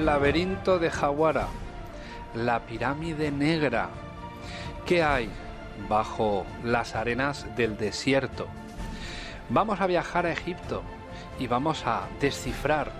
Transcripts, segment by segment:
Laberinto de Jawara, la pirámide negra. ¿Qué hay bajo las arenas del desierto? Vamos a viajar a Egipto y vamos a descifrar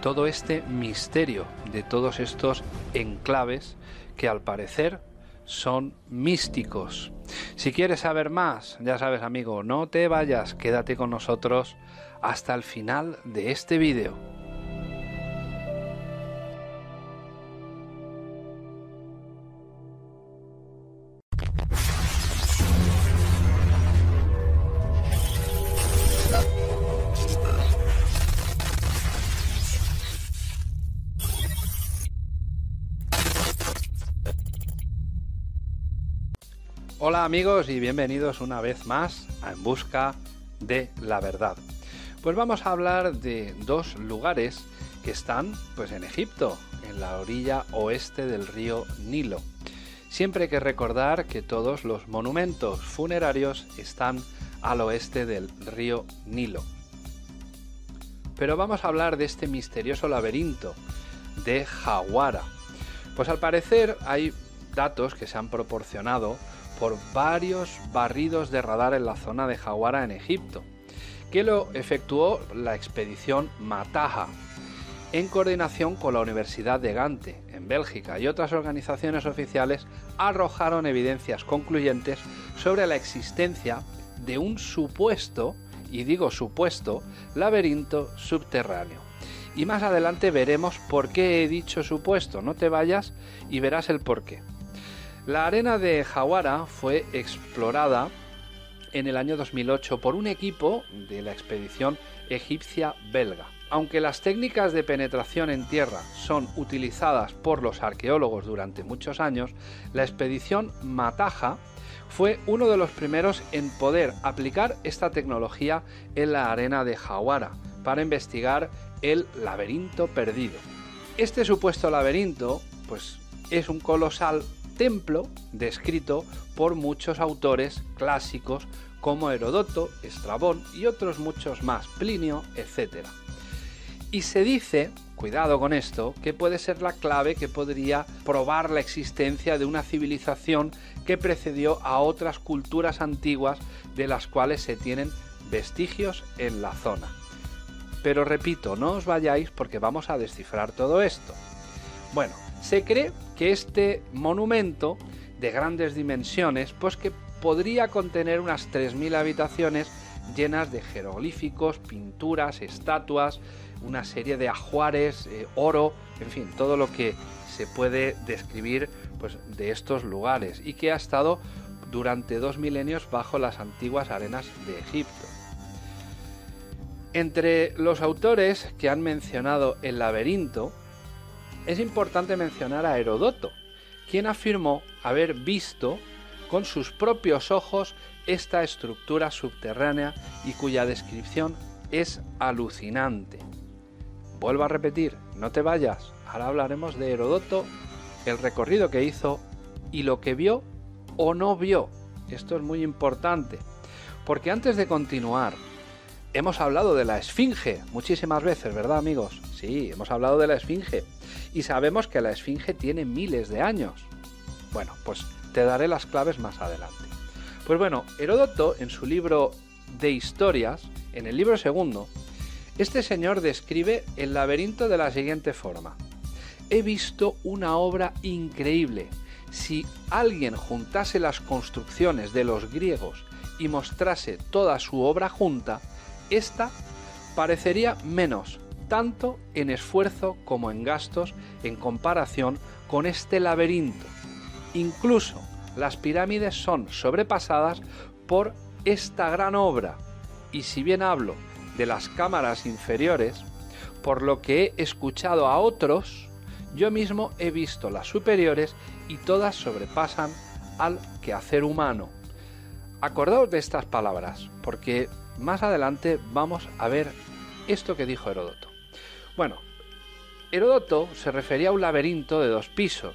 todo este misterio de todos estos enclaves que al parecer son místicos. Si quieres saber más, ya sabes amigo, no te vayas, quédate con nosotros hasta el final de este vídeo. Amigos y bienvenidos una vez más a En Busca de la Verdad. Pues vamos a hablar de dos lugares que están pues en Egipto, en la orilla oeste del río Nilo. Siempre hay que recordar que todos los monumentos funerarios están al oeste del río Nilo. Pero vamos a hablar de este misterioso laberinto de Jawara. Pues al parecer hay datos que se han proporcionado por varios barridos de radar en la zona de Jawara en Egipto, que lo efectuó la expedición Mataha, en coordinación con la Universidad de Gante, en Bélgica, y otras organizaciones oficiales arrojaron evidencias concluyentes sobre la existencia de un supuesto, y digo supuesto, laberinto subterráneo. Y más adelante veremos por qué he dicho supuesto, no te vayas y verás el porqué. La arena de Jawara fue explorada en el año 2008 por un equipo de la expedición egipcia belga. Aunque las técnicas de penetración en tierra son utilizadas por los arqueólogos durante muchos años, la expedición Mataja fue uno de los primeros en poder aplicar esta tecnología en la arena de Jawara para investigar el laberinto perdido. Este supuesto laberinto, pues es un colosal templo descrito por muchos autores clásicos como Herodoto, Estrabón y otros muchos más, Plinio, etc. Y se dice, cuidado con esto, que puede ser la clave que podría probar la existencia de una civilización que precedió a otras culturas antiguas de las cuales se tienen vestigios en la zona. Pero repito, no os vayáis porque vamos a descifrar todo esto. Bueno, se cree que este monumento de grandes dimensiones, pues que podría contener unas 3.000 habitaciones llenas de jeroglíficos, pinturas, estatuas, una serie de ajuares, eh, oro, en fin, todo lo que se puede describir pues, de estos lugares y que ha estado durante dos milenios bajo las antiguas arenas de Egipto. Entre los autores que han mencionado el laberinto, es importante mencionar a Herodoto, quien afirmó haber visto con sus propios ojos esta estructura subterránea y cuya descripción es alucinante. Vuelvo a repetir, no te vayas, ahora hablaremos de Herodoto, el recorrido que hizo y lo que vio o no vio. Esto es muy importante, porque antes de continuar, hemos hablado de la Esfinge muchísimas veces, ¿verdad amigos? Sí, hemos hablado de la Esfinge y sabemos que la Esfinge tiene miles de años. Bueno, pues te daré las claves más adelante. Pues bueno, Heródoto en su libro de historias, en el libro segundo, este señor describe el laberinto de la siguiente forma. He visto una obra increíble. Si alguien juntase las construcciones de los griegos y mostrase toda su obra junta, esta parecería menos, tanto en esfuerzo como en gastos en comparación con este laberinto. Incluso las pirámides son sobrepasadas por esta gran obra. Y si bien hablo de las cámaras inferiores, por lo que he escuchado a otros, yo mismo he visto las superiores y todas sobrepasan al quehacer humano. Acordaos de estas palabras, porque más adelante vamos a ver esto que dijo Heródoto. Bueno, Heródoto se refería a un laberinto de dos pisos,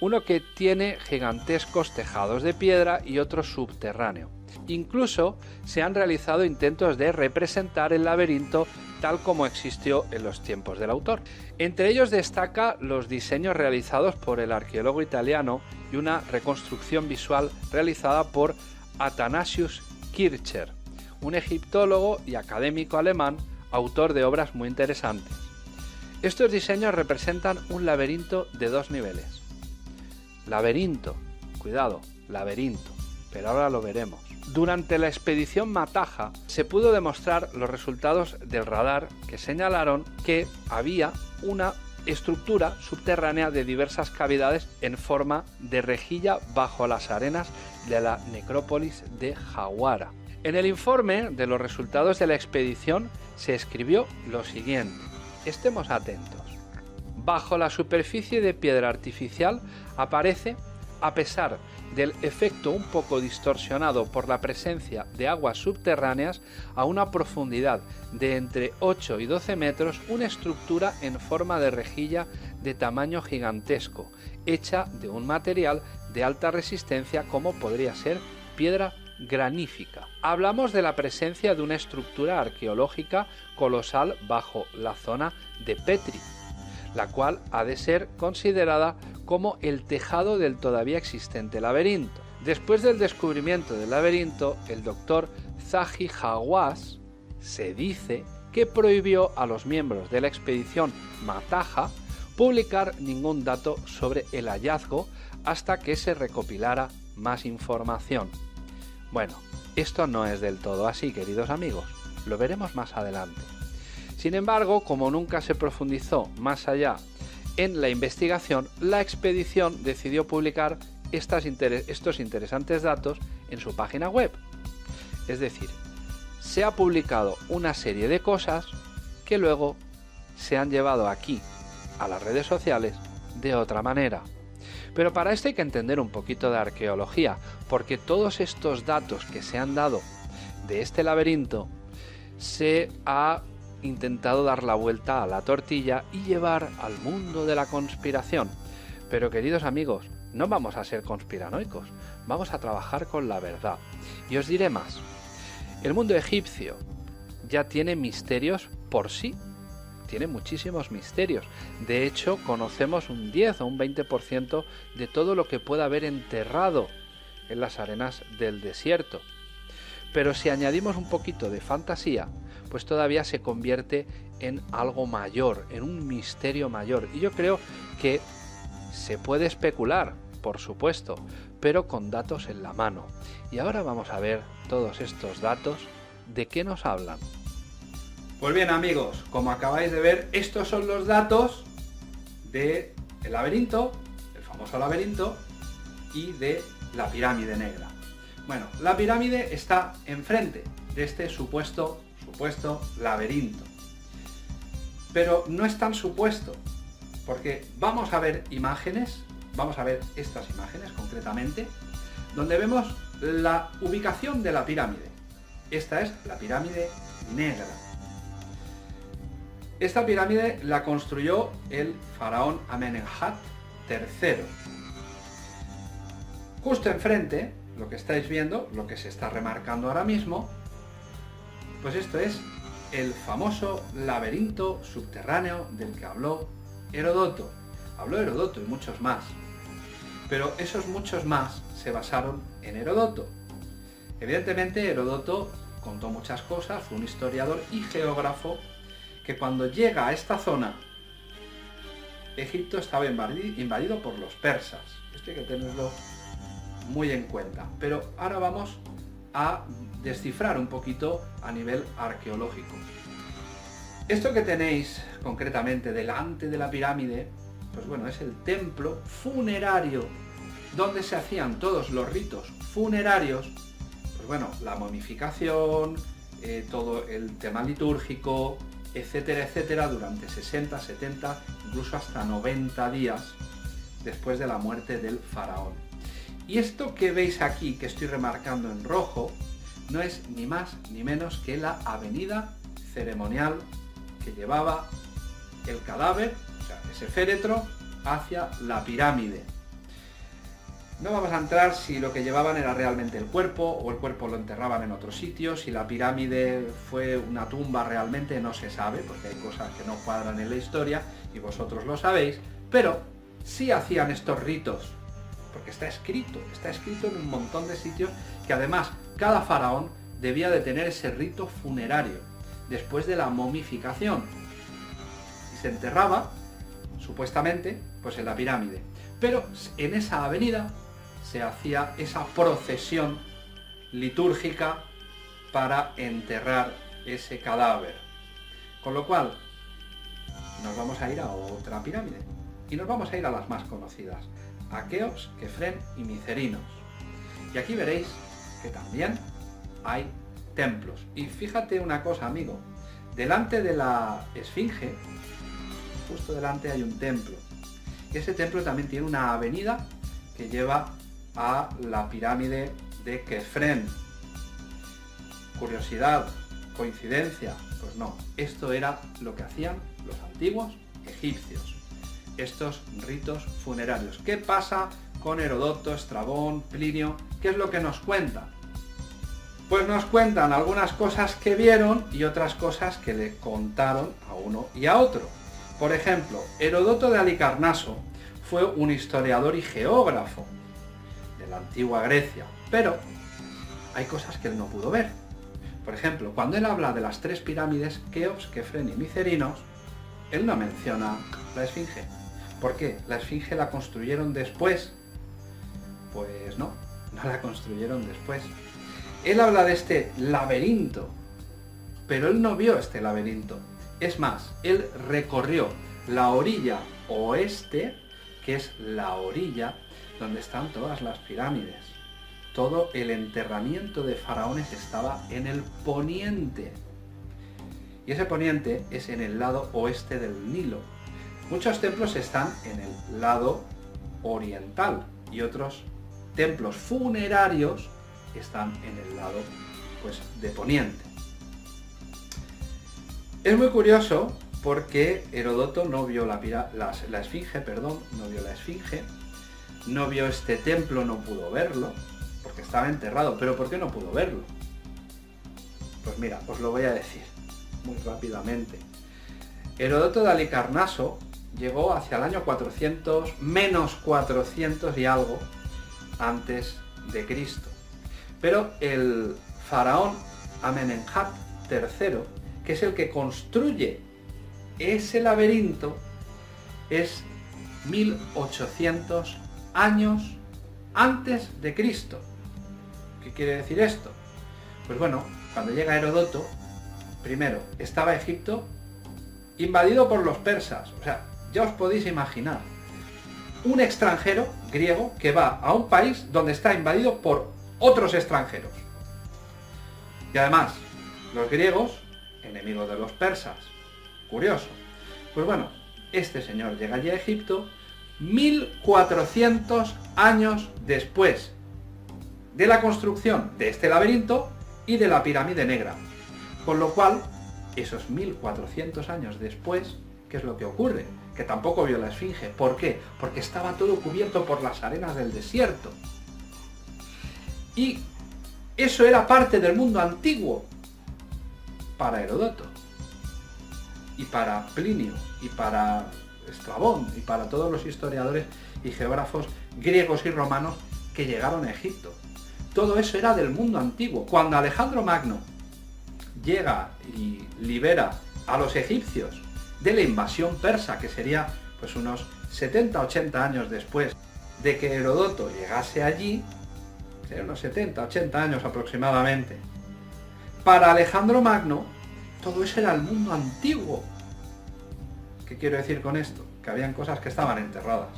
uno que tiene gigantescos tejados de piedra y otro subterráneo. Incluso se han realizado intentos de representar el laberinto tal como existió en los tiempos del autor. Entre ellos destaca los diseños realizados por el arqueólogo italiano y una reconstrucción visual realizada por Athanasius Kircher, un egiptólogo y académico alemán, autor de obras muy interesantes. Estos diseños representan un laberinto de dos niveles. Laberinto, cuidado, laberinto, pero ahora lo veremos. Durante la expedición Mataja se pudo demostrar los resultados del radar que señalaron que había una estructura subterránea de diversas cavidades en forma de rejilla bajo las arenas de la necrópolis de Jaguara. En el informe de los resultados de la expedición se escribió lo siguiente. Estemos atentos. Bajo la superficie de piedra artificial aparece, a pesar del efecto un poco distorsionado por la presencia de aguas subterráneas a una profundidad de entre 8 y 12 metros una estructura en forma de rejilla de tamaño gigantesco, hecha de un material de alta resistencia como podría ser piedra granífica. Hablamos de la presencia de una estructura arqueológica colosal bajo la zona de Petri, la cual ha de ser considerada como el tejado del todavía existente laberinto. Después del descubrimiento del laberinto, el doctor Zahi Hawass se dice que prohibió a los miembros de la expedición Mataja publicar ningún dato sobre el hallazgo hasta que se recopilara más información. Bueno, esto no es del todo así, queridos amigos, lo veremos más adelante. Sin embargo, como nunca se profundizó más allá en la investigación, la expedición decidió publicar estos interesantes datos en su página web. Es decir, se ha publicado una serie de cosas que luego se han llevado aquí a las redes sociales de otra manera. Pero para esto hay que entender un poquito de arqueología, porque todos estos datos que se han dado de este laberinto se ha intentado dar la vuelta a la tortilla y llevar al mundo de la conspiración. Pero queridos amigos, no vamos a ser conspiranoicos, vamos a trabajar con la verdad. Y os diré más, el mundo egipcio ya tiene misterios por sí, tiene muchísimos misterios. De hecho, conocemos un 10 o un 20% de todo lo que pueda haber enterrado en las arenas del desierto. Pero si añadimos un poquito de fantasía, pues todavía se convierte en algo mayor, en un misterio mayor. Y yo creo que se puede especular, por supuesto, pero con datos en la mano. Y ahora vamos a ver todos estos datos, ¿de qué nos hablan? Pues bien amigos, como acabáis de ver, estos son los datos del el laberinto, el famoso laberinto, y de la pirámide negra. Bueno, la pirámide está enfrente de este supuesto supuesto laberinto. Pero no es tan supuesto, porque vamos a ver imágenes, vamos a ver estas imágenes concretamente, donde vemos la ubicación de la pirámide. Esta es la pirámide negra. Esta pirámide la construyó el faraón Amenemhat III. Justo enfrente, lo que estáis viendo, lo que se está remarcando ahora mismo, pues esto es el famoso laberinto subterráneo del que habló Herodoto. Habló Herodoto y muchos más. Pero esos muchos más se basaron en Herodoto. Evidentemente Herodoto contó muchas cosas, fue un historiador y geógrafo que cuando llega a esta zona, Egipto estaba invadido por los persas. Esto hay que tenerlo muy en cuenta. Pero ahora vamos a descifrar un poquito a nivel arqueológico. Esto que tenéis concretamente delante de la pirámide, pues bueno, es el templo funerario, donde se hacían todos los ritos funerarios, pues bueno, la momificación, eh, todo el tema litúrgico, etcétera, etcétera, durante 60, 70, incluso hasta 90 días después de la muerte del faraón. Y esto que veis aquí, que estoy remarcando en rojo, no es ni más ni menos que la avenida ceremonial que llevaba el cadáver, o sea, ese féretro, hacia la pirámide. No vamos a entrar si lo que llevaban era realmente el cuerpo o el cuerpo lo enterraban en otro sitio, si la pirámide fue una tumba realmente no se sabe, porque hay cosas que no cuadran en la historia y vosotros lo sabéis, pero sí hacían estos ritos, porque está escrito, está escrito en un montón de sitios que además cada faraón debía de tener ese rito funerario después de la momificación. Y se enterraba, supuestamente, pues en la pirámide. Pero en esa avenida se hacía esa procesión litúrgica para enterrar ese cadáver. Con lo cual, nos vamos a ir a otra pirámide. Y nos vamos a ir a las más conocidas. Aqueos, Kefren y Micerinos. Y aquí veréis que también hay templos. Y fíjate una cosa, amigo. Delante de la Esfinge, justo delante hay un templo. Y ese templo también tiene una avenida que lleva a la pirámide de Kefren. Curiosidad, coincidencia, pues no. Esto era lo que hacían los antiguos egipcios. Estos ritos funerarios. ¿Qué pasa con Herodoto, Estrabón, Plinio? ¿Qué es lo que nos cuenta? Pues nos cuentan algunas cosas que vieron y otras cosas que le contaron a uno y a otro. Por ejemplo, Herodoto de Alicarnaso fue un historiador y geógrafo de la antigua Grecia, pero hay cosas que él no pudo ver. Por ejemplo, cuando él habla de las tres pirámides, Keops, Kefren y Micerinos, él no menciona la Esfinge. ¿Por qué? ¿La Esfinge la construyeron después? Pues no, no la construyeron después. Él habla de este laberinto, pero él no vio este laberinto. Es más, él recorrió la orilla oeste, que es la orilla donde están todas las pirámides. Todo el enterramiento de faraones estaba en el poniente. Y ese poniente es en el lado oeste del Nilo. Muchos templos están en el lado oriental y otros templos funerarios están en el lado pues, de poniente. Es muy curioso porque Herodoto no vio la, esfinge, perdón, no vio la esfinge, no vio este templo, no pudo verlo, porque estaba enterrado. ¿Pero por qué no pudo verlo? Pues mira, os lo voy a decir muy rápidamente. Herodoto de Alicarnaso llegó hacia el año 400, menos 400 y algo antes de Cristo. Pero el faraón Amenemhat III, que es el que construye ese laberinto, es 1800 años antes de Cristo. ¿Qué quiere decir esto? Pues bueno, cuando llega Herodoto, primero, estaba Egipto invadido por los persas. O sea, ya os podéis imaginar. Un extranjero griego que va a un país donde está invadido por otros extranjeros. Y además, los griegos, enemigos de los persas. Curioso. Pues bueno, este señor llega allí a Egipto 1400 años después de la construcción de este laberinto y de la pirámide negra. Con lo cual, esos 1400 años después, ¿qué es lo que ocurre? Que tampoco vio la esfinge. ¿Por qué? Porque estaba todo cubierto por las arenas del desierto. Y eso era parte del mundo antiguo para Herodoto y para Plinio y para Estrabón y para todos los historiadores y geógrafos griegos y romanos que llegaron a Egipto. Todo eso era del mundo antiguo. Cuando Alejandro Magno llega y libera a los egipcios de la invasión persa, que sería pues unos 70-80 años después de que Herodoto llegase allí, unos 70, 80 años aproximadamente. Para Alejandro Magno, todo eso era el mundo antiguo. ¿Qué quiero decir con esto? Que habían cosas que estaban enterradas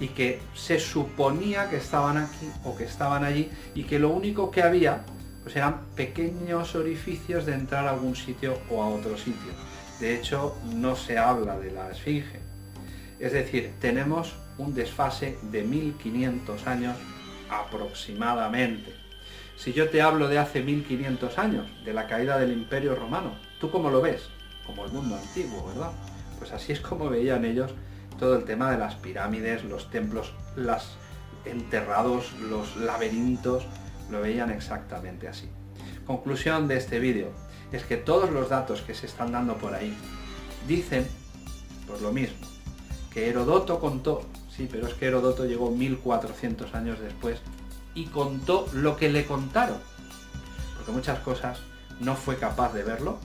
y que se suponía que estaban aquí o que estaban allí y que lo único que había pues eran pequeños orificios de entrar a algún sitio o a otro sitio. De hecho, no se habla de la esfinge. Es decir, tenemos un desfase de 1500 años aproximadamente. Si yo te hablo de hace 1500 años, de la caída del Imperio Romano, ¿tú cómo lo ves? Como el mundo antiguo, ¿verdad? Pues así es como veían ellos todo el tema de las pirámides, los templos, las enterrados, los laberintos, lo veían exactamente así. Conclusión de este vídeo es que todos los datos que se están dando por ahí dicen, por lo mismo, que Herodoto contó, sí, pero es que Herodoto llegó 1400 años después y contó lo que le contaron, porque muchas cosas no fue capaz de verlo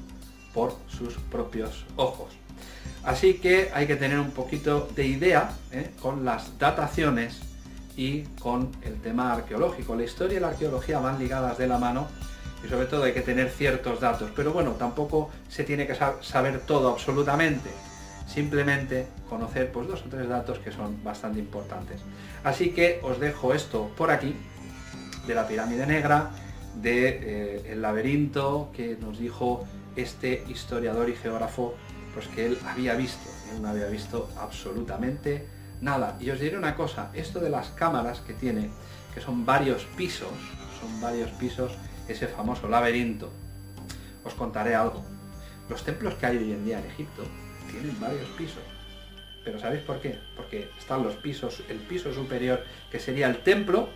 por sus propios ojos. Así que hay que tener un poquito de idea ¿eh? con las dataciones y con el tema arqueológico. La historia y la arqueología van ligadas de la mano y sobre todo hay que tener ciertos datos. Pero bueno, tampoco se tiene que saber todo absolutamente. Simplemente conocer pues dos o tres datos que son bastante importantes. Así que os dejo esto por aquí, de la pirámide negra, de eh, laberinto que nos dijo este historiador y geógrafo, pues que él había visto. Él no había visto absolutamente nada. Y os diré una cosa, esto de las cámaras que tiene, que son varios pisos, son varios pisos, ese famoso laberinto, os contaré algo. Los templos que hay hoy en día en Egipto tienen varios pisos. Pero ¿sabéis por qué? Porque están los pisos, el piso superior, que sería el templo,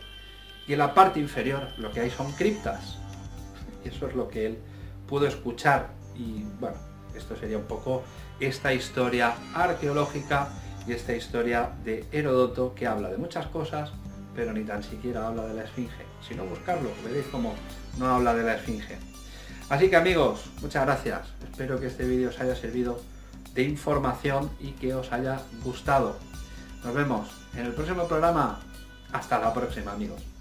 y en la parte inferior lo que hay son criptas. Y eso es lo que él pudo escuchar. Y bueno, esto sería un poco esta historia arqueológica y esta historia de Herodoto que habla de muchas cosas, pero ni tan siquiera habla de la esfinge. Si no buscarlo, veréis cómo no habla de la esfinge. Así que amigos, muchas gracias. Espero que este vídeo os haya servido de información y que os haya gustado. Nos vemos en el próximo programa. Hasta la próxima amigos.